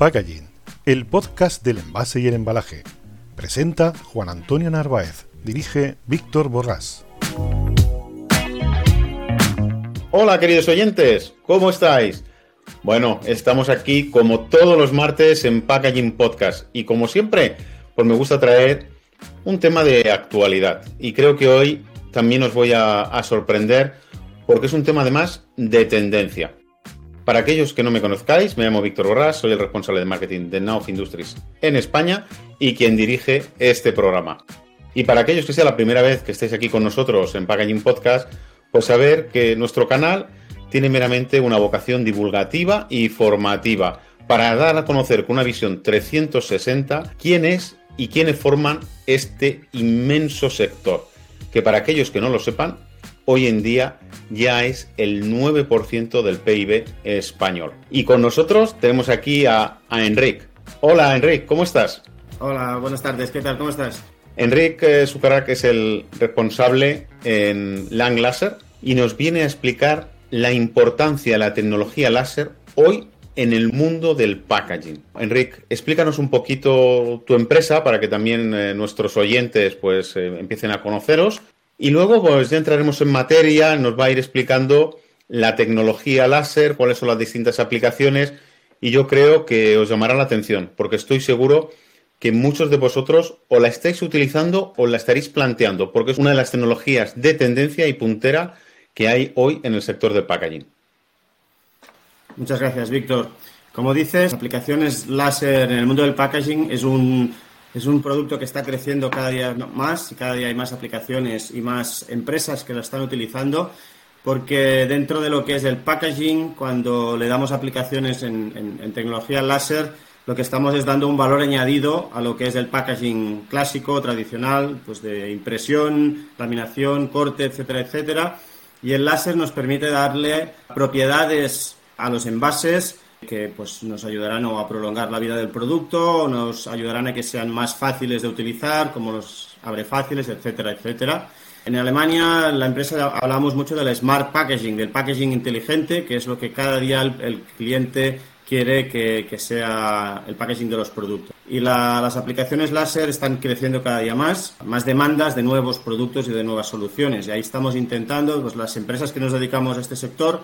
Packaging, el podcast del envase y el embalaje. Presenta Juan Antonio Narváez. Dirige Víctor Borrás. Hola queridos oyentes, ¿cómo estáis? Bueno, estamos aquí como todos los martes en Packaging Podcast y como siempre, pues me gusta traer un tema de actualidad y creo que hoy también os voy a, a sorprender porque es un tema además de tendencia. Para aquellos que no me conozcáis, me llamo Víctor Borrás, soy el responsable de marketing de Now Industries en España y quien dirige este programa. Y para aquellos que sea la primera vez que estéis aquí con nosotros en Packaging Podcast, pues saber que nuestro canal tiene meramente una vocación divulgativa y formativa para dar a conocer con una visión 360 quién es y quiénes forman este inmenso sector, que para aquellos que no lo sepan, hoy en día ya es el 9% del PIB español. Y con nosotros tenemos aquí a, a Enric. Hola Enric, ¿cómo estás? Hola, buenas tardes, ¿qué tal? ¿Cómo estás? Enric eh, Sucarac es el responsable en Lang Laser y nos viene a explicar la importancia de la tecnología láser hoy en el mundo del packaging. Enric, explícanos un poquito tu empresa para que también eh, nuestros oyentes pues eh, empiecen a conoceros y luego, pues ya entraremos en materia, nos va a ir explicando la tecnología láser, cuáles son las distintas aplicaciones, y yo creo que os llamará la atención, porque estoy seguro que muchos de vosotros o la estáis utilizando o la estaréis planteando, porque es una de las tecnologías de tendencia y puntera que hay hoy en el sector del packaging. Muchas gracias, Víctor. Como dices, aplicaciones láser en el mundo del packaging es un es un producto que está creciendo cada día más y cada día hay más aplicaciones y más empresas que lo están utilizando porque dentro de lo que es el packaging, cuando le damos aplicaciones en, tecnología láser, lo que estamos es dando un valor añadido a lo que es el packaging clásico, tradicional, pues de impresión, laminación, corte, etcétera, etcétera. Y el láser nos permite darle propiedades a los envases que pues, nos ayudarán a prolongar la vida del producto, nos ayudarán a que sean más fáciles de utilizar, como los abre fáciles, etcétera, etcétera. En Alemania, la empresa hablamos mucho del smart packaging, del packaging inteligente, que es lo que cada día el, cliente quiere que, sea el packaging de los productos. Y las aplicaciones láser están creciendo cada día más, más demandas de nuevos productos y de nuevas soluciones. Y ahí estamos intentando, pues las empresas que nos dedicamos a este sector,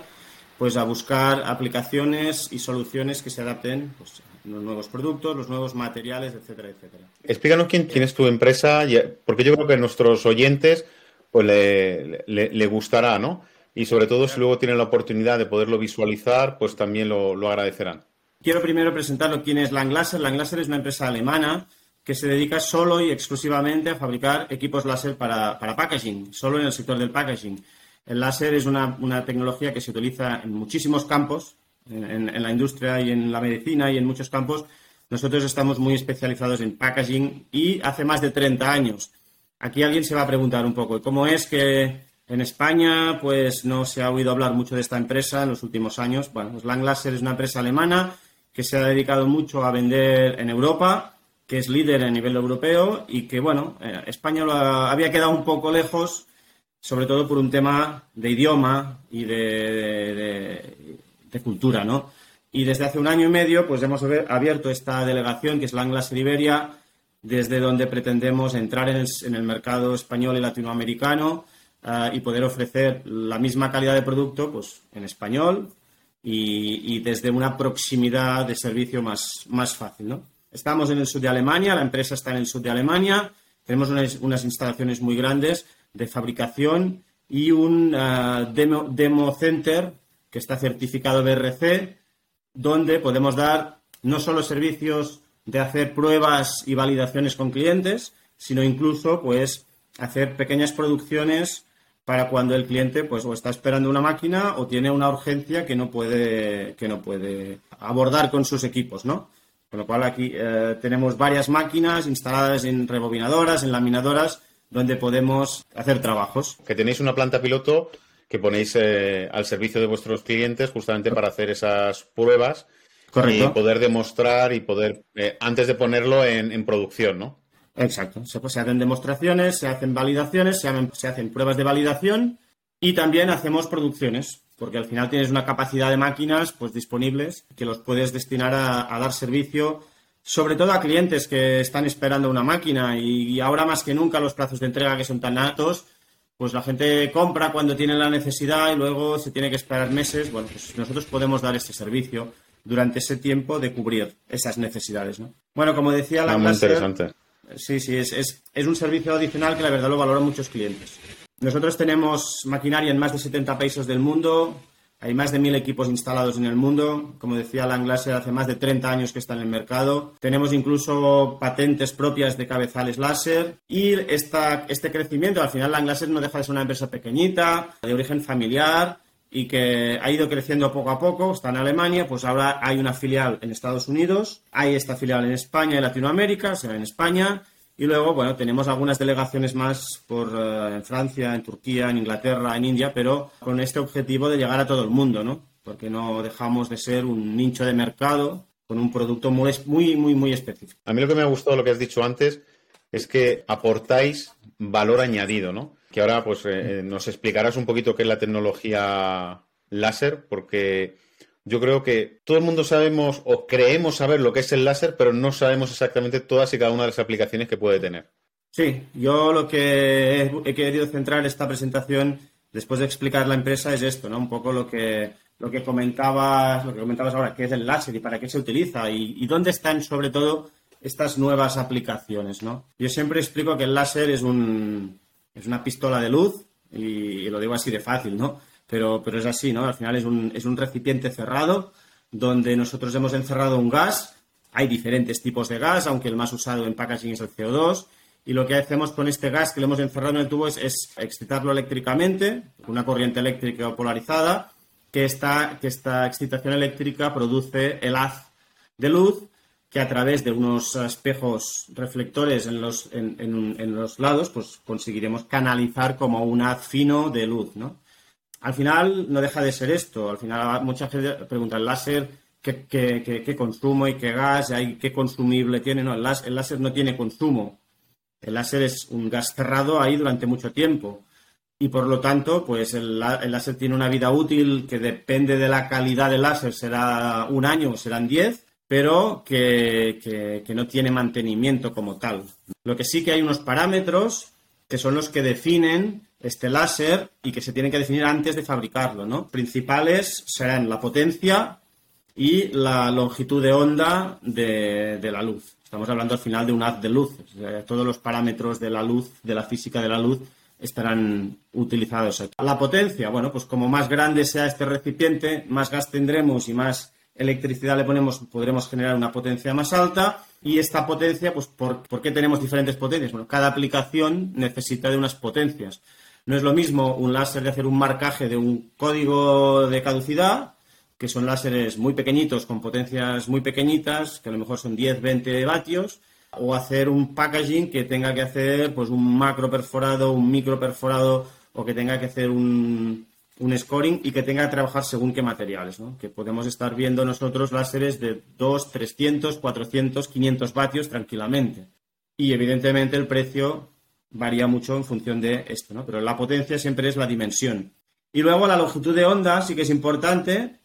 pues a buscar aplicaciones y soluciones que se adapten pues, a los nuevos productos, los nuevos materiales, etcétera, etcétera. Explícanos quién, quién es tu empresa, porque yo creo que a nuestros oyentes pues le, le, gustará, ¿no? Y sobre todo si luego tienen la oportunidad de poderlo visualizar, pues también lo, lo agradecerán. Quiero primero presentarlo quién es Langlaser. Langlaser es una empresa alemana que se dedica solo y exclusivamente a fabricar equipos láser para, para packaging, solo en el sector del packaging. El láser es una, tecnología que se utiliza en muchísimos campos, en, la industria y en la medicina y en muchos campos. Nosotros estamos muy especializados en packaging y hace más de 30 años. Aquí alguien se va a preguntar un poco, ¿cómo es que en España pues no se ha oído hablar mucho de esta empresa en los últimos años? Bueno, pues Lang Laser es una empresa alemana que se ha dedicado mucho a vender en Europa, que es líder a nivel europeo y que, bueno, eh, España había quedado un poco lejos sobre todo por un tema de idioma y de, cultura, ¿no? Y desde hace un año y medio, pues hemos abierto esta delegación, que es la Anglas Iberia, desde donde pretendemos entrar en el, mercado español y latinoamericano eh, y poder ofrecer la misma calidad de producto, pues en español y, desde una proximidad de servicio más, más fácil, ¿no? Estamos en el sur de Alemania, la empresa está en el sur de Alemania, tenemos unas instalaciones muy grandes de fabricación y un eh, demo, center que está certificado BRC, donde podemos dar no solo servicios de hacer pruebas y validaciones con clientes, sino incluso pues hacer pequeñas producciones para cuando el cliente pues o está esperando una máquina o tiene una urgencia que no puede que no puede abordar con sus equipos, ¿no? Con lo cual aquí eh, tenemos varias máquinas instaladas en rebobinadoras, en laminadoras, donde podemos hacer trabajos. Que tenéis una planta piloto que ponéis eh, al servicio de vuestros clientes justamente para hacer esas pruebas y poder demostrar y poder, eh, antes de ponerlo en, producción, ¿no? Exacto. Se, pues, se, hacen demostraciones, se hacen validaciones, se, se hacen pruebas de validación y también hacemos producciones porque al final tienes una capacidad de máquinas pues disponibles que los puedes destinar a, dar servicio sobre todo a clientes que están esperando una máquina y, ahora más que nunca los plazos de entrega que son tan altos, pues la gente compra cuando tiene la necesidad y luego se tiene que esperar meses. Bueno, pues nosotros podemos dar este servicio durante ese tiempo de cubrir esas necesidades. ¿no? Bueno, como decía la ah, Muy interesante. Sí, sí, es, es, es un servicio adicional que la verdad lo valoran muchos clientes. Nosotros tenemos maquinaria en más de 70 países del mundo. Hay más de mil equipos instalados en el mundo. Como decía Langlaser, hace más de 30 años que está en el mercado. Tenemos incluso patentes propias de cabezales láser. Y esta, este crecimiento, al final Langlaser no deja de ser una empresa pequeñita, de origen familiar y que ha ido creciendo poco a poco. Está en Alemania, pues ahora hay una filial en Estados Unidos, hay esta filial en España y Latinoamérica, o sea, en España y luego, bueno, tenemos algunas delegaciones más por eh, en Francia, en Turquía, en Inglaterra, en India, pero con este objetivo de llegar a todo el mundo, ¿no? Porque no dejamos de ser un nicho de mercado con un producto muy, muy, muy, muy específico. A mí lo que me ha gustado, lo que has dicho antes, es que aportáis valor añadido, ¿no? Que ahora, pues, eh, nos explicarás un poquito qué es la tecnología láser, porque yo creo que todo el mundo sabemos o creemos saber lo que es el láser, pero no sabemos exactamente todas y cada una de las aplicaciones que puede tener. Sí, yo lo que he querido centrar esta presentación, después de explicar la empresa, es esto, ¿no? Un poco lo que, lo que comentabas, lo que comentabas ahora, qué es el láser y para qué se utiliza y, dónde están sobre todo estas nuevas aplicaciones, ¿no? Yo siempre explico que el láser es un es una pistola de luz y lo digo así de fácil, ¿no? Pero, pero es así, ¿no? Al final es un, es un recipiente cerrado donde nosotros hemos encerrado un gas. Hay diferentes tipos de gas, aunque el más usado en packaging es el CO2. Y lo que hacemos con este gas que lo hemos encerrado en el tubo es, excitarlo eléctricamente, una corriente eléctrica polarizada, que esta, que esta excitación eléctrica produce el haz de luz que a través de unos espejos reflectores en los, en, en, en los lados, pues conseguiremos canalizar como un haz fino de luz, ¿no? Al final no deja de ser esto. Al final mucha gente pregunta, ¿el láser qué, consumo y qué gas y qué consumible tiene? No, el láser, no tiene consumo. El láser es un gas cerrado ahí durante mucho tiempo. Y por lo tanto, pues el, láser tiene una vida útil que depende de la calidad del láser, será un año o serán diez, pero que, que no tiene mantenimiento como tal. Lo que sí que hay unos parámetros que son los que definen este láser y que se tienen que definir antes de fabricarlo, ¿no? Principales serán la potencia y la longitud de onda de, la luz. Estamos hablando al final de un haz de luz. todos los parámetros de la luz, de la física de la luz, estarán utilizados aquí. La potencia, bueno, pues como más grande sea este recipiente, más gas tendremos y más electricidad le ponemos, podremos generar una potencia más alta. Y esta potencia, pues, ¿por, ¿por qué tenemos diferentes potencias? Bueno, cada aplicación necesita de unas potencias. No es lo mismo un láser de hacer un marcaje de un código de caducidad, que son láseres muy pequeñitos, con potencias muy pequeñitas, que a lo mejor son 10, 20 vatios, o hacer un packaging que tenga que hacer pues un macro perforado, un micro perforado, o que tenga que hacer un, un scoring y que tenga que trabajar según qué materiales, ¿no? Que podemos estar viendo nosotros láseres de 2, 300, 400, 500 vatios tranquilamente. Y evidentemente el precio varía mucho en función de esto, ¿no? Pero la potencia siempre es la dimensión. Y luego la longitud de onda sí que es importante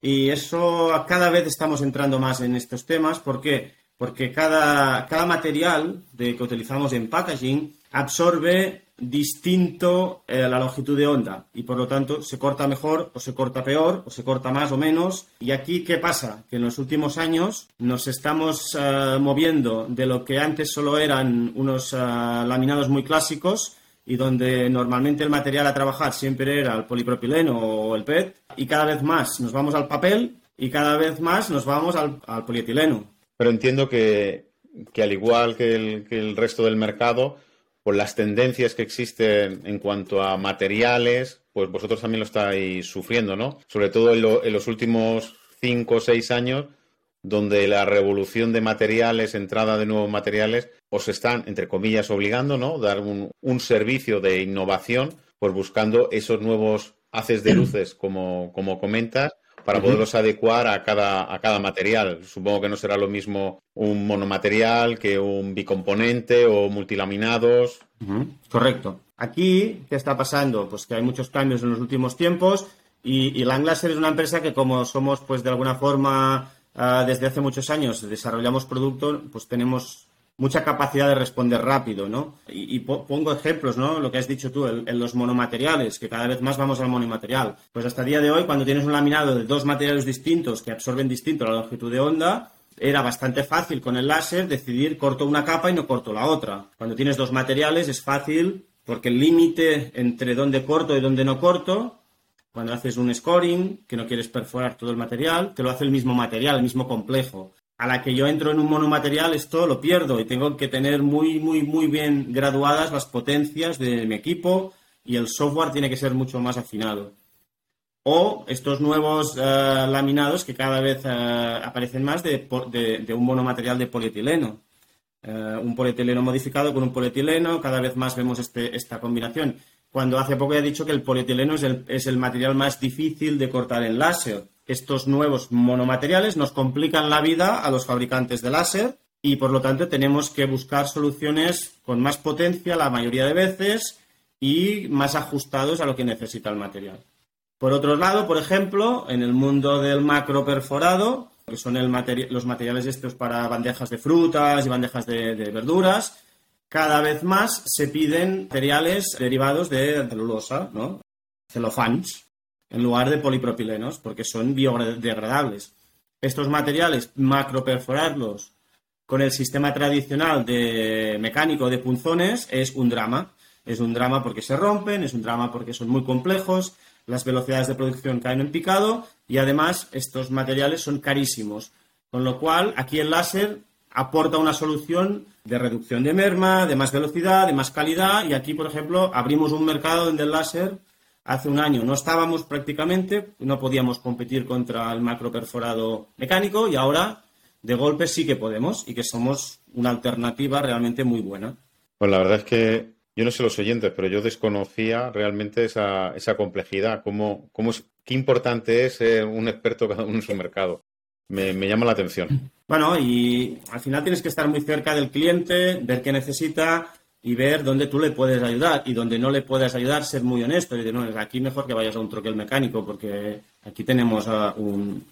y eso cada vez estamos entrando más en estos temas. ¿Por qué? Porque cada, cada material de, que utilizamos en packaging absorbe distinto eh, la longitud de onda y por lo tanto se corta mejor o se corta peor o se corta más o menos. Y aquí, ¿qué pasa? Que en los últimos años nos estamos eh, moviendo de lo que antes solo eran unos eh, laminados muy clásicos y donde normalmente el material a trabajar siempre era el polipropileno o el PET y cada vez más nos vamos al papel y cada vez más nos vamos al polietileno. Pero entiendo que, al igual que que el resto del mercado, por las tendencias que existen en cuanto a materiales, pues vosotros también lo estáis sufriendo, ¿no? Sobre todo en, los últimos cinco o seis años, donde la revolución de materiales, entrada de nuevos materiales, os están, entre comillas, obligando, ¿no? Dar un, un servicio de innovación, pues buscando esos nuevos haces de luces, como, como comentas, para poderlos adecuar a cada, a cada material. Supongo que no será lo mismo un monomaterial que un bicomponente o multilaminados. Correcto. Aquí, ¿qué está pasando? Pues que hay muchos cambios en los últimos tiempos y, y Langlaser es una empresa que como somos, pues de alguna forma, ah, desde hace muchos años desarrollamos productos, pues tenemos mucha capacidad de responder rápido, ¿no? Y, pongo ejemplos, ¿no? Lo que has dicho tú, en, los monomateriales, que cada vez más vamos al monomaterial. Pues hasta el día de hoy, cuando tienes un laminado de dos materiales distintos que absorben distinto la longitud de onda, era bastante fácil con el láser decidir corto una capa y no corto la otra. Cuando tienes dos materiales es fácil porque el límite entre dónde corto y dónde no corto, cuando haces un scoring, que no quieres perforar todo el material, te lo hace el mismo material, el mismo complejo a la que yo entro en un monomaterial, esto lo pierdo y tengo que tener muy, muy, muy bien graduadas las potencias de mi equipo y el software tiene que ser mucho más afinado. O estos nuevos eh, laminados que cada vez eh, aparecen más de, un monomaterial de polietileno. Eh, un polietileno modificado con un polietileno, cada vez más vemos este, esta combinación. Cuando hace poco he dicho que el polietileno es el, es el material más difícil de cortar en láser estos nuevos monomateriales nos complican la vida a los fabricantes de láser y por lo tanto tenemos que buscar soluciones con más potencia la mayoría de veces y más ajustados a lo que necesita el material. Por otro lado, por ejemplo, en el mundo del macro perforado, que son los materiales estos para bandejas de frutas y bandejas de, verduras, cada vez más se piden materiales derivados de celulosa, ¿no? celofans en lugar de polipropilenos, porque son biodegradables. Estos materiales, macroperforarlos con el sistema tradicional de mecánico de punzones es un drama. Es un drama porque se rompen, es un drama porque son muy complejos, las velocidades de producción caen en picado y además estos materiales son carísimos. Con lo cual, aquí el láser aporta una solución de reducción de merma, de más velocidad, de más calidad y aquí, por ejemplo, abrimos un mercado donde el láser hace un año no estábamos prácticamente, no podíamos competir contra el macro perforado mecánico y ahora de golpe sí que podemos y que somos una alternativa realmente muy buena. Pues la verdad es que yo no sé los oyentes, pero yo desconocía realmente esa, esa complejidad, cómo, cómo es, qué importante es ser un experto cada uno en su mercado. Me, me, llama la atención. Bueno, y al final tienes que estar muy cerca del cliente, ver qué necesita, y ver dónde tú le puedes ayudar y donde no le puedes ayudar, ser muy honesto y decir, no, aquí mejor que vayas a un troquel mecánico porque aquí tenemos un,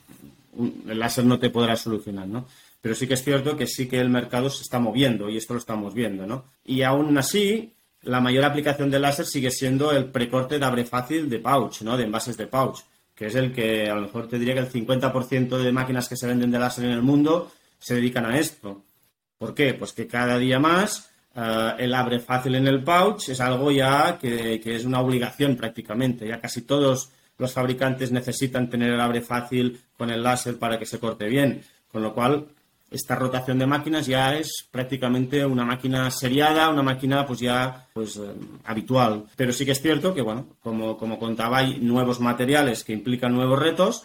el láser no te podrá solucionar, ¿no? Pero sí que es cierto que sí que el mercado se está moviendo y esto lo estamos viendo, ¿no? Y aún así, la mayor aplicación del láser sigue siendo el precorte de abre fácil de pouch, ¿no? De envases de pouch, que es el que a lo mejor te diría que el 50% de máquinas que se venden de láser en el mundo se dedican a esto. ¿Por qué? Pues que cada día más eh, el abre fácil en el pouch es algo ya que, es una obligación prácticamente. Ya casi todos los fabricantes necesitan tener el abre fácil con el láser para que se corte bien. Con lo cual, esta rotación de máquinas ya es prácticamente una máquina seriada, una máquina pues ya pues eh, habitual. Pero sí que es cierto que, bueno, como, como contaba, hay nuevos materiales que implican nuevos retos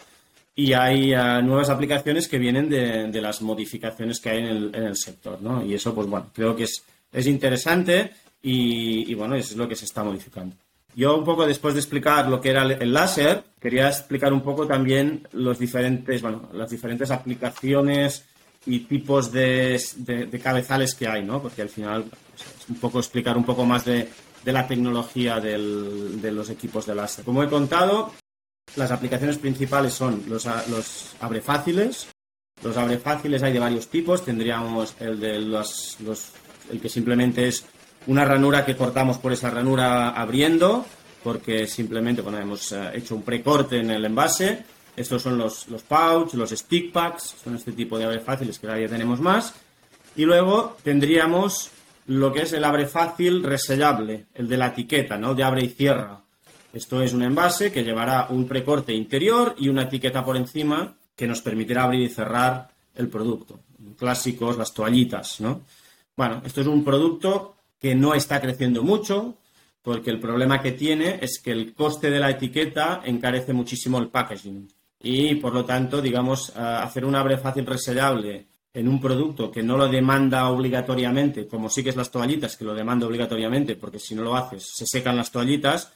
y hay eh, nuevas aplicaciones que vienen de, las modificaciones que hay en el, en el sector, ¿no? Y eso, pues bueno, creo que es es interesante y, bueno, eso es lo que se está modificando. Yo un poco después de explicar lo que era el láser, quería explicar un poco también los diferentes, bueno, las diferentes aplicaciones y tipos de, cabezales que hay, ¿no? Porque al final pues, es un poco explicar un poco más de, la tecnología de los equipos de láser. Como he contado, las aplicaciones principales son los, los abrefáciles. Los abrefáciles hay de varios tipos. Tendríamos el de los, los el que simplemente es una ranura que cortamos por esa ranura abriendo, porque simplemente bueno, hemos eh, hecho un precorte en el envase. Estos son los, los pouch, los stick packs, son este tipo de abre fáciles que cada día tenemos más. Y luego tendríamos lo que es el abre fácil resellable, el de la etiqueta, ¿no? De abre y cierra. Esto es un envase que llevará un precorte interior y una etiqueta por encima que nos permitirá abrir y cerrar el producto. clásicos, las toallitas, ¿no? Bueno, esto es un producto que no está creciendo mucho, porque el problema que tiene es que el coste de la etiqueta encarece muchísimo el packaging. Y por lo tanto, digamos, hacer un abre fácil resellable en un producto que no lo demanda obligatoriamente, como sí que es las toallitas, que lo demanda obligatoriamente, porque si no lo haces, se secan las toallitas,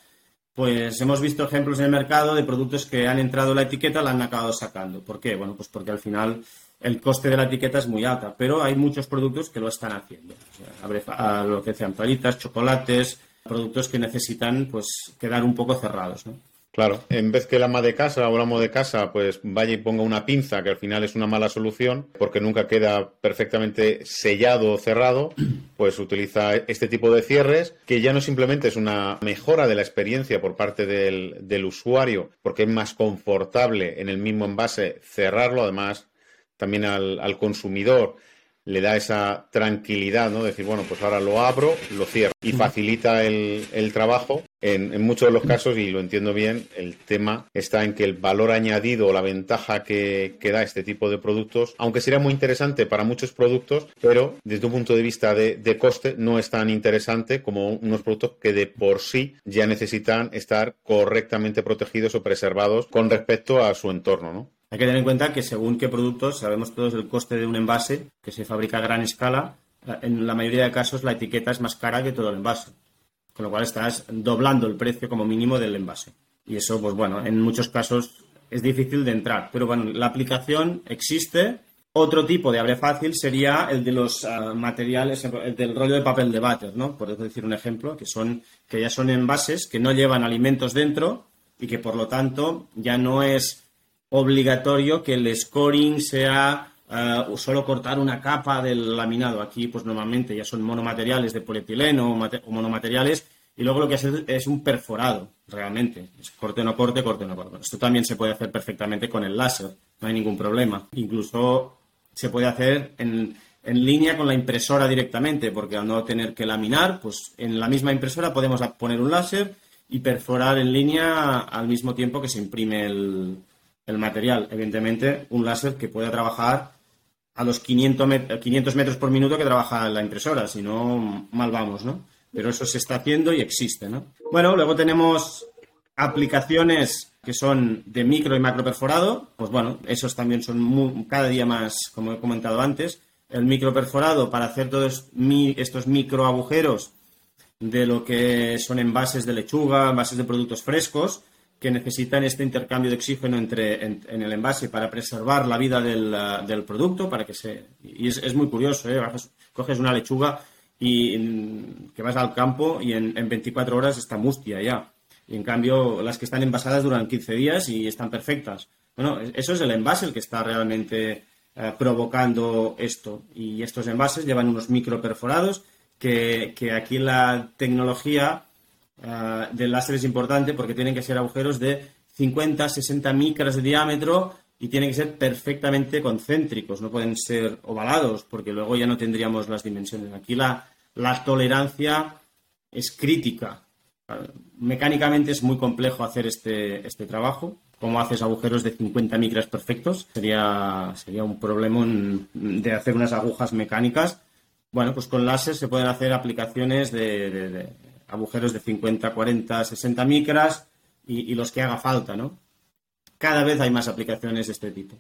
pues hemos visto ejemplos en el mercado de productos que han entrado la etiqueta, la han acabado sacando. ¿Por qué? Bueno, pues porque al final el coste de la etiqueta es muy alta, pero hay muchos productos que lo están haciendo. O lo que sean toallitas, chocolates, productos que necesitan pues quedar un poco cerrados, ¿no? Claro, en vez que el ama de casa o el amo de casa pues vaya y ponga una pinza, que al final es una mala solución, porque nunca queda perfectamente sellado o cerrado, pues utiliza este tipo de cierres, que ya no simplemente es una mejora de la experiencia por parte del, usuario, porque es más confortable en el mismo envase cerrarlo, además también al, al consumidor le da esa tranquilidad, ¿no? Decir, bueno, pues ahora lo abro, lo cierro y facilita el, el trabajo. En, en, muchos de los casos, y lo entiendo bien, el tema está en que el valor añadido o la ventaja que, que da este tipo de productos, aunque sería muy interesante para muchos productos, pero desde un punto de vista de, de coste no es tan interesante como unos productos que de por sí ya necesitan estar correctamente protegidos o preservados con respecto a su entorno, ¿no? Hay que tener en cuenta que según qué productos, sabemos todos el coste de un envase que se fabrica a gran escala, eh, en la mayoría de casos la etiqueta es más cara que todo el envase. Con lo cual estás doblando el precio como mínimo del envase. Y eso, pues bueno, en muchos casos es difícil de entrar. Pero bueno, la aplicación existe. Otro tipo de abre fácil sería el de los uh, materiales, el del rollo de papel de váter, ¿no? Por decir un ejemplo, que son, que ya son envases que no llevan alimentos dentro y que por lo tanto ya no es obligatorio que el scoring sea eh, solo cortar una capa del laminado. Aquí, pues normalmente ya son monomateriales de polietileno o, monomateriales y luego lo que hace es un perforado, realmente. Es corte no corte, corte no corte. Esto también se puede hacer perfectamente con el láser, no hay ningún problema. Incluso se puede hacer en, en línea con la impresora directamente, porque al no tener que laminar, pues en la misma impresora podemos poner un láser y perforar en línea al mismo tiempo que se imprime el, el material. Evidentemente, un láser que pueda trabajar a los 500, metros por minuto que trabaja la impresora, si no, mal vamos, ¿no? Pero eso se está haciendo y existe, ¿no? Bueno, luego tenemos aplicaciones que son de micro y macro perforado, pues bueno, esos también son cada día más, como he comentado antes, el micro perforado para hacer todos estos micro agujeros de lo que son envases de lechuga, envases de productos frescos, que necesitan este intercambio de oxígeno entre, en, el envase para preservar la vida del, uh, del producto, para que se... Y es, muy curioso, ¿eh? coges una lechuga y que vas al campo y en, en, 24 horas está mustia ya. Y en cambio, las que están envasadas duran 15 días y están perfectas. Bueno, eso es el envase el que está realmente uh, provocando esto. Y estos envases llevan unos micro perforados que, que aquí la tecnología uh, del láser es importante porque tienen que ser agujeros de 50, 60 micras de diámetro y tienen que ser perfectamente concéntricos, no pueden ser ovalados porque luego ya no tendríamos las dimensiones. Aquí la, la tolerancia es crítica. Mecánicamente es muy complejo hacer este, este trabajo. ¿Cómo haces agujeros de 50 micras perfectos? Sería, sería un problema de hacer unas agujas mecánicas. Bueno, pues con láser se pueden hacer aplicaciones de agujeros de 50, 40, 60 micras y, los que haga falta, ¿no? Cada vez hay más aplicaciones de este tipo.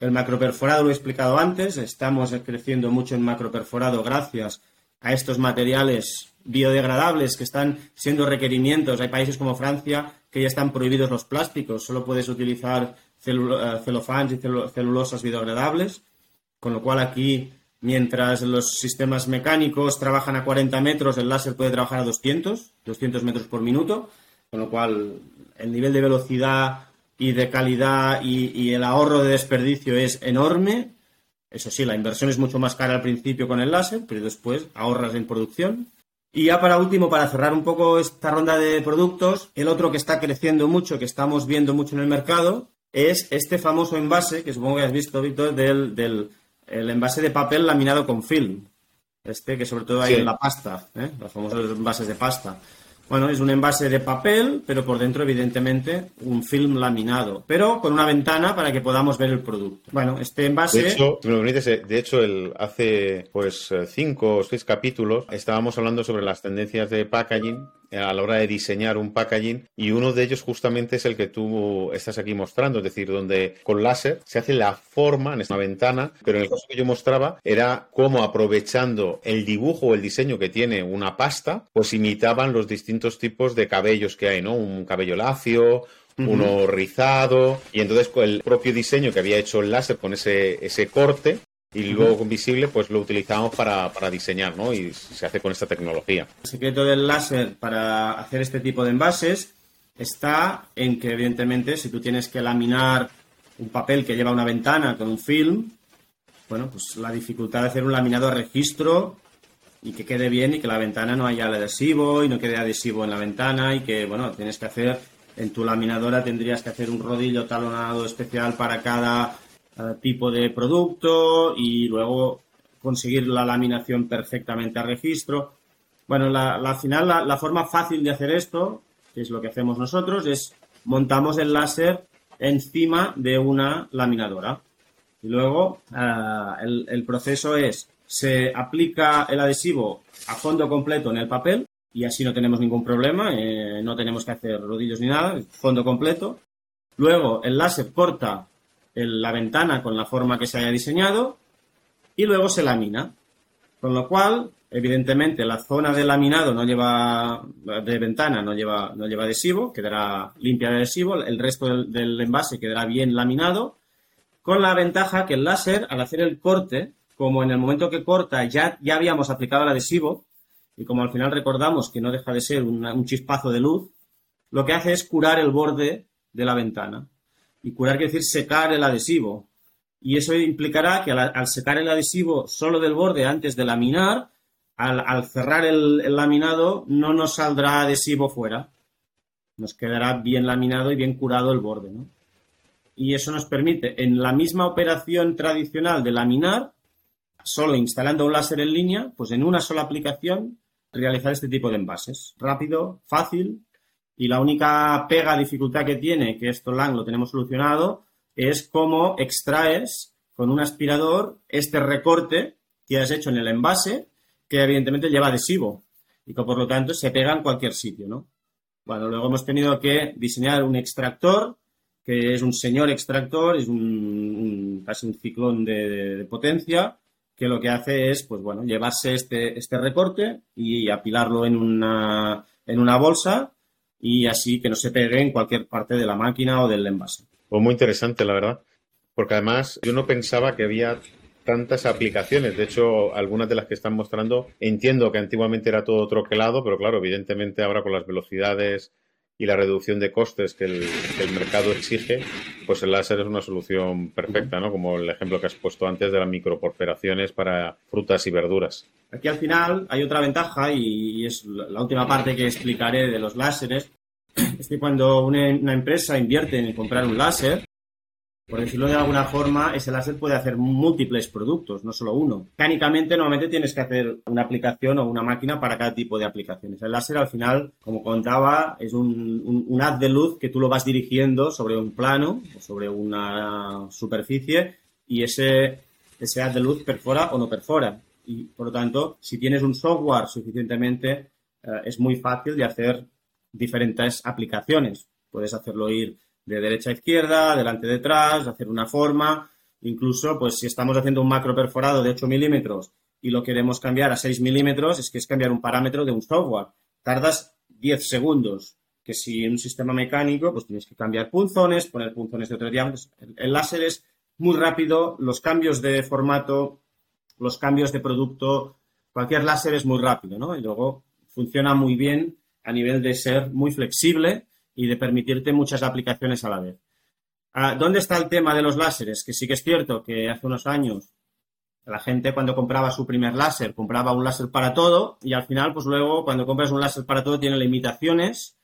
El macroperforado lo he explicado antes, estamos creciendo mucho en macroperforado gracias a estos materiales biodegradables que están siendo requerimientos. Hay países como Francia que ya están prohibidos los plásticos, solo puedes utilizar eh, celofans y celulosas biodegradables, con lo cual aquí Mientras los sistemas mecánicos trabajan a 40 metros, el láser puede trabajar a 200, 200 metros por minuto, con lo cual el nivel de velocidad y de calidad y, el ahorro de desperdicio es enorme. Eso sí, la inversión es mucho más cara al principio con el láser, pero después ahorras en producción. Y ya para último, para cerrar un poco esta ronda de productos, el otro que está creciendo mucho, que estamos viendo mucho en el mercado, es este famoso envase, que supongo que has visto, Víctor, del, del el envase de papel laminado con film. Este que sobre todo hay en la pasta, ¿eh? los famosos envases de pasta. Bueno, es un envase de papel, pero por dentro, evidentemente, un film laminado, pero con una ventana para que podamos ver el producto. Bueno, este envase. De hecho, si me permites, eh, de hecho, el, hace pues eh, cinco o seis capítulos estábamos hablando sobre las tendencias de packaging a la hora de diseñar un packaging y uno de ellos justamente es el que tú estás aquí mostrando, es decir, donde con láser se hace la forma en esta ventana, pero en el caso que yo mostraba era cómo aprovechando el dibujo o el diseño que tiene una pasta, pues imitaban los distintos tipos de cabellos que hay, ¿no? Un cabello lacio, uno rizado, y entonces el propio diseño que había hecho el láser con ese, ese corte, y luego con visible pues lo utilizamos para, para, diseñar, ¿no? Y se hace con esta tecnología. El secreto del láser para hacer este tipo de envases está en que evidentemente si tú tienes que laminar un papel que lleva una ventana con un film, bueno, pues la dificultad de hacer un laminado a registro y que quede bien y que la ventana no haya el adhesivo y no quede adhesivo en la ventana y que, bueno, tienes que hacer, en tu laminadora tendrías que hacer un rodillo talonado especial para cada uh, tipo de producto y luego conseguir la laminación perfectamente a registro. Bueno, la, final, la, forma fácil de hacer esto, que es lo que hacemos nosotros, es montamos el láser encima de una laminadora. Y luego el, el proceso es, se aplica el adhesivo a fondo completo en el papel y así no tenemos ningún problema, eh, no tenemos que hacer rodillos ni nada, fondo completo. Luego el láser corta la ventana con la forma que se haya diseñado y luego se lamina. Con lo cual, evidentemente, la zona de laminado no lleva, de ventana no lleva, no lleva adhesivo, quedará limpia de adhesivo, el resto del, envase quedará bien laminado, con la ventaja que el láser, al hacer el corte, como en el momento que corta ya, ya habíamos aplicado el adhesivo, y como al final recordamos que no deja de ser un chispazo de luz, lo que hace es curar el borde de la ventana. Y curar quiere decir secar el adhesivo. Y eso implicará que al, secar el adhesivo solo del borde antes de laminar, al, al cerrar el, el, laminado no nos saldrá adhesivo fuera. Nos quedará bien laminado y bien curado el borde. ¿no? Y eso nos permite, en la misma operación tradicional de laminar, solo instalando un láser en línea, pues en una sola aplicación realizar este tipo de envases. Rápido, fácil y la única pega, dificultad que tiene, que esto LAN lo tenemos solucionado, es cómo extraes con un aspirador este recorte que has hecho en el envase, que evidentemente lleva adhesivo y que por lo tanto se pega en cualquier sitio, ¿no? Bueno, luego hemos tenido que diseñar un extractor, que es un señor extractor, es un, un casi un ciclón de, de potencia, que lo que hace es, pues bueno, llevarse este, este recorte y apilarlo en una, en una bolsa y así que no se pegue en cualquier parte de la máquina o del envase. Pues muy interesante, la verdad. Porque además yo no pensaba que había tantas aplicaciones. De hecho, algunas de las que están mostrando, entiendo que antiguamente era todo troquelado, pero claro, evidentemente ahora con las velocidades y la reducción de costes que el, mercado exige, pues el láser es una solución perfecta, ¿no? Como el ejemplo que has puesto antes de las microporperaciones para frutas y verduras. Aquí al final hay otra ventaja y es la última parte que explicaré de los láseres, es que cuando una empresa invierte en comprar un láser, por decirlo de alguna forma, ese láser puede hacer múltiples productos, no solo uno. Mecánicamente, normalmente tienes que hacer una aplicación o una máquina para cada tipo de aplicaciones. El láser, al final, como contaba, es un, haz de luz que tú lo vas dirigiendo sobre un plano o sobre una superficie y ese, ese haz de luz perfora o no perfora. Y, por lo tanto, si tienes un software suficientemente, eh, es muy fácil de hacer diferentes aplicaciones. Puedes hacerlo ir de derecha a izquierda, delante detrás, hacer una forma, incluso pues si estamos haciendo un macro perforado de 8 milímetros y lo queremos cambiar a 6 milímetros, es que es cambiar un parámetro de un software. Tardas 10 segundos, que si en un sistema mecánico, pues tienes que cambiar punzones, poner punzones de otro diámetro. El, el láser es muy rápido, los cambios de formato, los cambios de producto, cualquier láser es muy rápido, ¿no? Y luego funciona muy bien a nivel de ser muy flexible y de permitirte muchas aplicaciones a la vez. Ah, ¿Dónde está el tema de los láseres? Que sí que es cierto que hace unos años la gente cuando compraba su primer láser compraba un láser para todo y al final pues luego cuando compras un láser para todo tiene limitaciones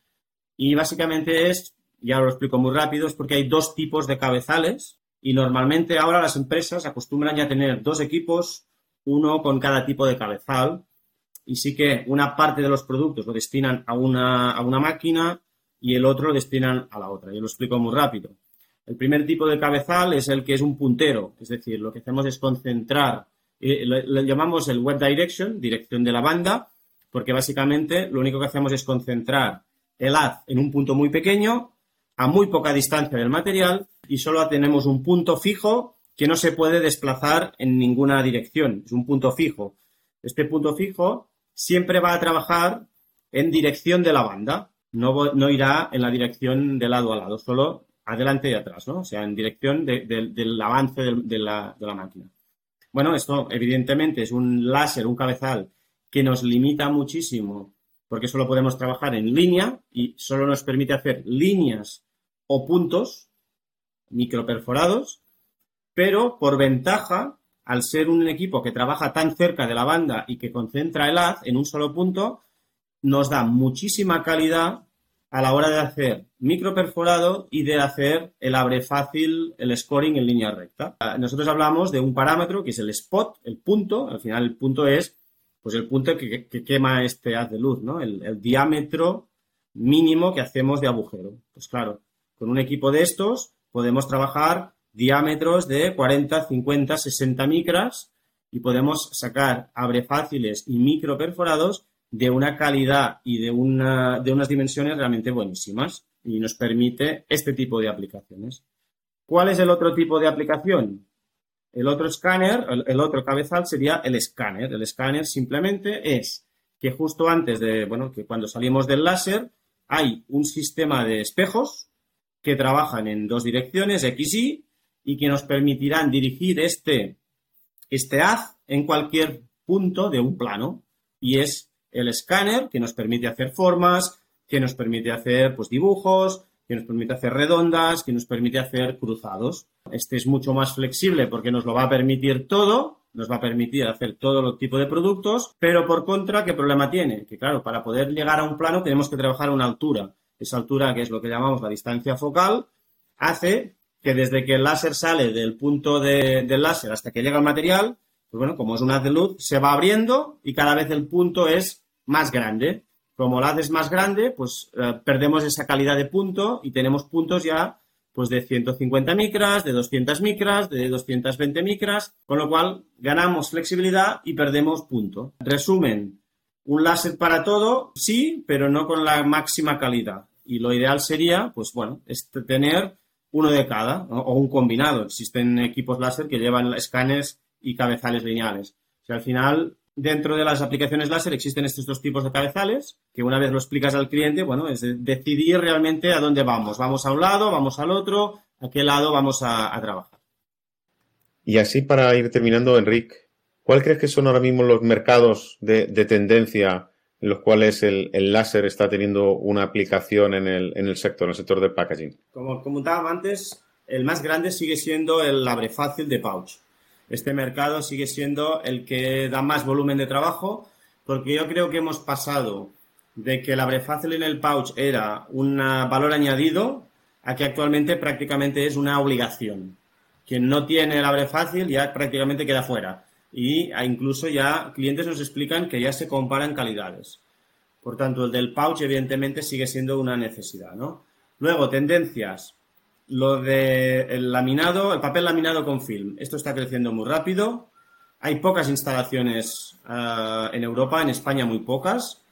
y básicamente es, ya lo explico muy rápido, es porque hay dos tipos de cabezales y normalmente ahora las empresas acostumbran ya tener dos equipos, uno con cada tipo de cabezal y sí que una parte de los productos lo destinan a una, a una máquina y el otro lo destinan a la otra. Yo lo explico muy rápido. El primer tipo de cabezal es el que es un puntero, es decir, lo que hacemos es concentrar, eh, lo, llamamos el web direction, dirección de la banda, porque básicamente lo único que hacemos es concentrar el haz en un punto muy pequeño, a muy poca distancia del material, y solo tenemos un punto fijo que no se puede desplazar en ninguna dirección, es un punto fijo. Este punto fijo siempre va a trabajar en dirección de la banda, no, irá en la dirección de lado a lado, solo adelante y atrás, ¿no? O sea, en dirección del avance de, la, de la máquina. Bueno, esto evidentemente es un láser, un cabezal que nos limita muchísimo porque solo podemos trabajar en línea y solo nos permite hacer líneas o puntos microperforados, pero por ventaja, al ser un equipo que trabaja tan cerca de la banda y que concentra el haz en un solo punto, nos da muchísima calidad a la hora de hacer microperforado y de hacer el abre fácil, el scoring en línea recta. Nosotros hablamos de un parámetro que es el spot, el punto, al final el punto es pues el punto que, quema este haz de luz, ¿no? El, diámetro mínimo que hacemos de agujero. Pues claro, con un equipo de estos podemos trabajar diámetros de 40, 50, 60 micras y podemos sacar abre fáciles y micro perforados de una calidad y de, una, de unas dimensiones realmente buenísimas y nos permite este tipo de aplicaciones. ¿Cuál es el otro tipo de aplicación? El otro escáner, el, otro cabezal sería el escáner. El escáner simplemente es que justo antes de, bueno, que cuando salimos del láser hay un sistema de espejos que trabajan en dos direcciones, X y, y que nos permitirán dirigir este, este haz en cualquier punto de un plano. Y es el escáner que nos permite hacer formas, que nos permite hacer pues, dibujos, que nos permite hacer redondas, que nos permite hacer cruzados. Este es mucho más flexible porque nos lo va a permitir todo, nos va a permitir hacer todo tipo de productos, pero por contra, ¿qué problema tiene? Que claro, para poder llegar a un plano tenemos que trabajar a una altura. Esa altura, que es lo que llamamos la distancia focal, hace que desde que el láser sale del punto del láser hasta que llega al material, pues bueno, como es un haz de luz, se va abriendo y cada vez el punto es más grande. Como la es más grande, pues eh, perdemos esa calidad de punto y tenemos puntos ya pues de 150 micras, de 200 micras, de 220 micras, con lo cual ganamos flexibilidad y perdemos punto. Resumen, un láser para todo, sí, pero no con la máxima calidad. Y lo ideal sería, pues bueno, tener uno de cada o un combinado. Existen equipos láser que llevan escáneres y cabezales lineales. O sea, al final dentro de las aplicaciones láser existen estos dos tipos de cabezales, que una vez lo explicas al cliente, bueno, es decidir realmente a dónde vamos. Vamos a un lado, vamos al otro, a qué lado vamos a, trabajar. Y así para ir terminando, Enrique, ¿cuál crees que son ahora mismo los mercados de, tendencia en los cuales el, láser está teniendo una aplicación en el, sector, en el sector del packaging? Como comentaba antes, el más grande sigue siendo el abre fácil de pouch este mercado sigue siendo el que da más volumen de trabajo, porque yo creo que hemos pasado de que el abre fácil en el pouch era un valor añadido a que actualmente prácticamente es una obligación. Quien no tiene el abre fácil ya prácticamente queda fuera. Y incluso ya clientes nos explican que ya se comparan calidades. Por tanto, el del pouch evidentemente sigue siendo una necesidad, ¿no? Luego, tendencias. Lo del laminado, el papel laminado con film. Esto está creciendo muy rápido. Hay pocas instalaciones eh, en Europa, en España muy pocas,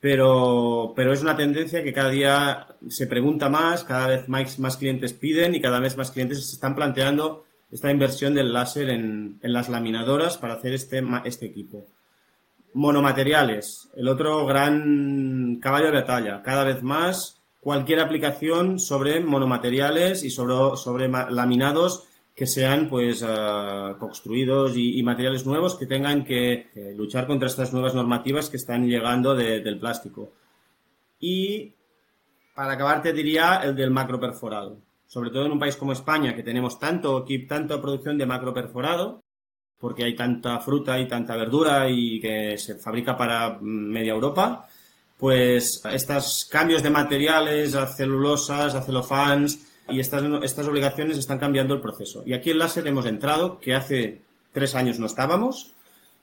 pero, pero es una tendencia que cada día se pregunta más, cada vez más, más clientes piden y cada vez más clientes se están planteando esta inversión del láser en, en las laminadoras para hacer este, este equipo. Monomateriales, el otro gran caballo de batalla. Cada vez más cualquier aplicación sobre monomateriales y sobre, sobre laminados que sean pues eh, construidos y, materiales nuevos que tengan que, luchar contra estas nuevas normativas que están llegando del plástico. Y para acabar te diría el del macro perforado. Sobre todo en un país como España, que tenemos tanto, tanta producción de macro perforado, porque hay tanta fruta y tanta verdura y que se fabrica para media Europa, pues estos cambios de materiales a celulosas, a celofans y estas, estas obligaciones están cambiando el proceso. Y aquí en láser hemos entrado, que hace tres años no estábamos,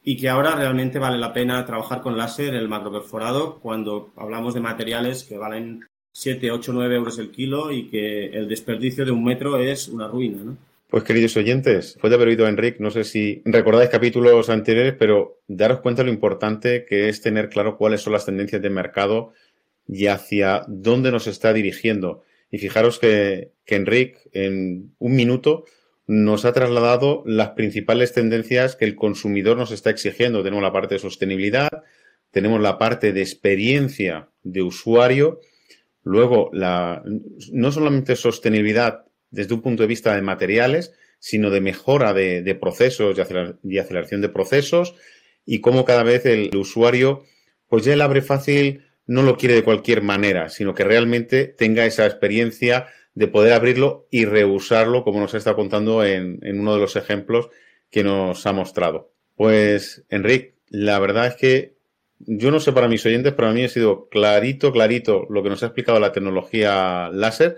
y que ahora realmente vale la pena trabajar con láser el macroperforado cuando hablamos de materiales que valen 7, 8, 9 euros el kilo y que el desperdicio de un metro es una ruina, ¿no? Pues queridos oyentes, fue de haber Enric, no sé si recordáis capítulos anteriores, pero daros cuenta de lo importante que es tener claro cuáles son las tendencias de mercado y hacia dónde nos está dirigiendo. Y fijaros que, que Enric en un minuto nos ha trasladado las principales tendencias que el consumidor nos está exigiendo. Tenemos la parte de sostenibilidad, tenemos la parte de experiencia de usuario, luego la, no solamente sostenibilidad desde un punto de vista de materiales, sino de mejora de, procesos y aceleración de procesos y cómo cada vez el usuario, pues ya el abre fácil no lo quiere de cualquier manera, sino que realmente tenga esa experiencia de poder abrirlo y reusarlo, como nos estado contando en, uno de los ejemplos que nos ha mostrado. Pues, Enrique, la verdad es que yo no sé para mis oyentes, pero a mí ha sido clarito, clarito lo que nos ha explicado la tecnología láser.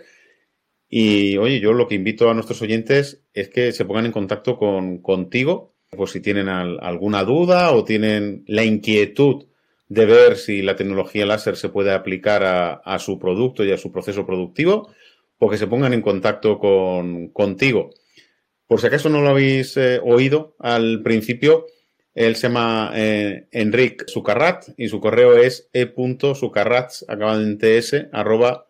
Y oye, yo lo que invito a nuestros oyentes es que se pongan en contacto con, contigo, por si tienen alguna duda o tienen la inquietud de ver si la tecnología láser se puede aplicar a, su producto y a su proceso productivo o que se pongan en contacto con, contigo. Por si acaso no lo habéis eh, oído al principio, él se llama eh, Enric Sucarrat y su correo es e.sucarrats, acabado en ts, arroba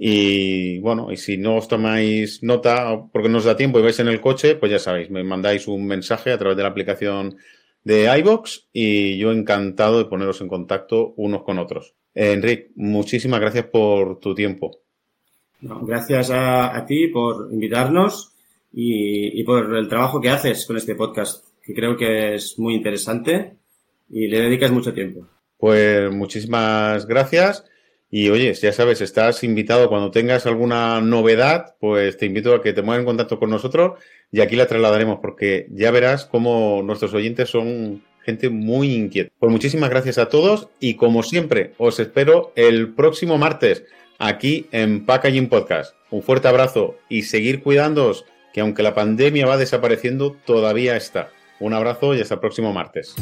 Y bueno, y si no os tomáis nota porque no os da tiempo y vais en el coche, pues ya sabéis, me mandáis un mensaje a través de la aplicación de iBox y yo encantado de poneros en contacto unos con otros. Eh, Enric, muchísimas gracias por tu tiempo. gracias a, ti por invitarnos y, por el trabajo que haces con este podcast, que creo que es muy interesante y le dedicas mucho tiempo. Pues muchísimas gracias. Y oye, ya sabes, estás invitado cuando tengas alguna novedad, pues te invito a que te pongas en contacto con nosotros y aquí la trasladaremos porque ya verás cómo nuestros oyentes son gente muy inquieta. Pues muchísimas gracias a todos y como siempre, os espero el próximo martes aquí en Packaging Podcast. Un fuerte abrazo y seguir cuidándoos, que aunque la pandemia va desapareciendo, todavía está. Un abrazo y hasta el próximo martes.